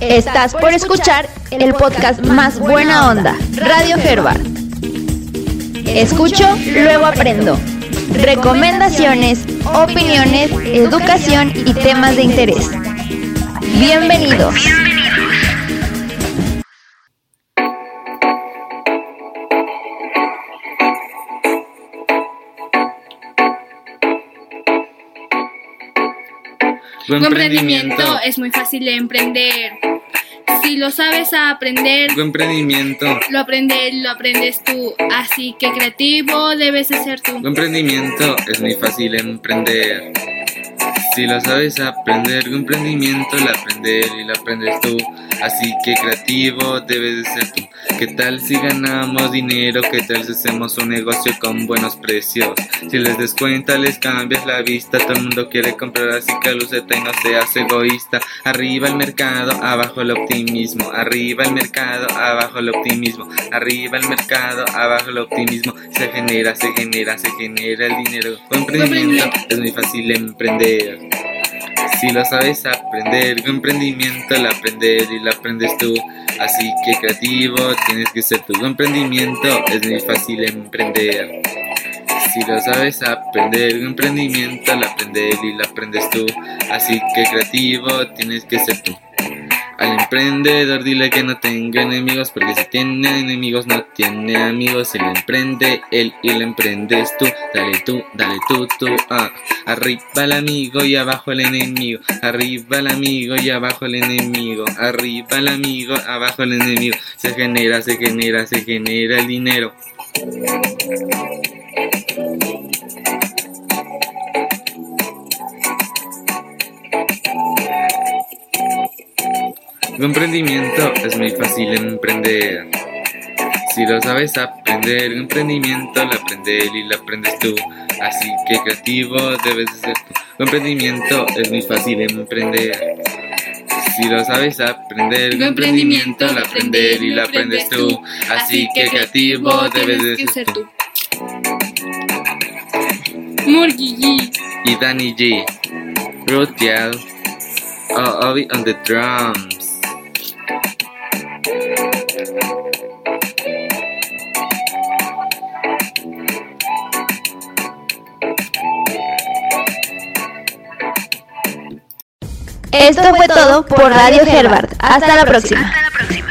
Estás por escuchar el podcast más buena onda, Radio Herbert. Escucho, luego aprendo. Recomendaciones, opiniones, educación y temas de interés. Bienvenidos. Tu emprendimiento es muy fácil de emprender. Si lo sabes aprender, Tu emprendimiento. lo aprendes, lo aprendes tú. Así que creativo debes de ser tú. Tu emprendimiento es muy fácil emprender. Si lo sabes aprender, tu emprendimiento lo aprender y lo aprendes tú. Así que creativo debes de ser tú. ¿Qué tal si ganamos dinero? ¿Qué tal si hacemos un negocio con buenos precios? Si les descuenta, les cambias la vista. Todo el mundo quiere comprar, así que luceta y no seas egoísta. Arriba el mercado, abajo el optimismo. Arriba el mercado, abajo el optimismo. Arriba el mercado, abajo el optimismo. Se genera, se genera, se genera el dinero. Emprendimiento es muy fácil emprender. Si lo sabes aprender, tu emprendimiento lo aprender y lo aprendes tú. Así que creativo tienes que ser. Tu emprendimiento es muy fácil emprender. Si lo sabes aprender, tu emprendimiento lo aprender y lo aprendes tú. Así que creativo tienes que ser tú. Al emprendedor dile que no tenga enemigos porque si tiene enemigos no tiene amigos. Si lo emprende él y lo emprendes tú, dale tú, dale tú, tú. Ah. Arriba el amigo y abajo el enemigo. Arriba el amigo y abajo el enemigo. Arriba el amigo, abajo el enemigo. Se genera, se genera, se genera el dinero. Tu emprendimiento es muy fácil emprender. Si lo sabes aprender, un emprendimiento lo aprendes y lo aprendes tú. Así que creativo debes de ser tú. Tu emprendimiento es muy fácil emprender. Si lo sabes aprender, un emprendimiento lo aprendes y lo aprendes tú. Así que creativo debes de ser tú. Murguillí. Y Danny G. Rutial. Oh, Obi on the drums. Esto fue todo por Radio Herbert. Hasta la próxima. Hasta la próxima.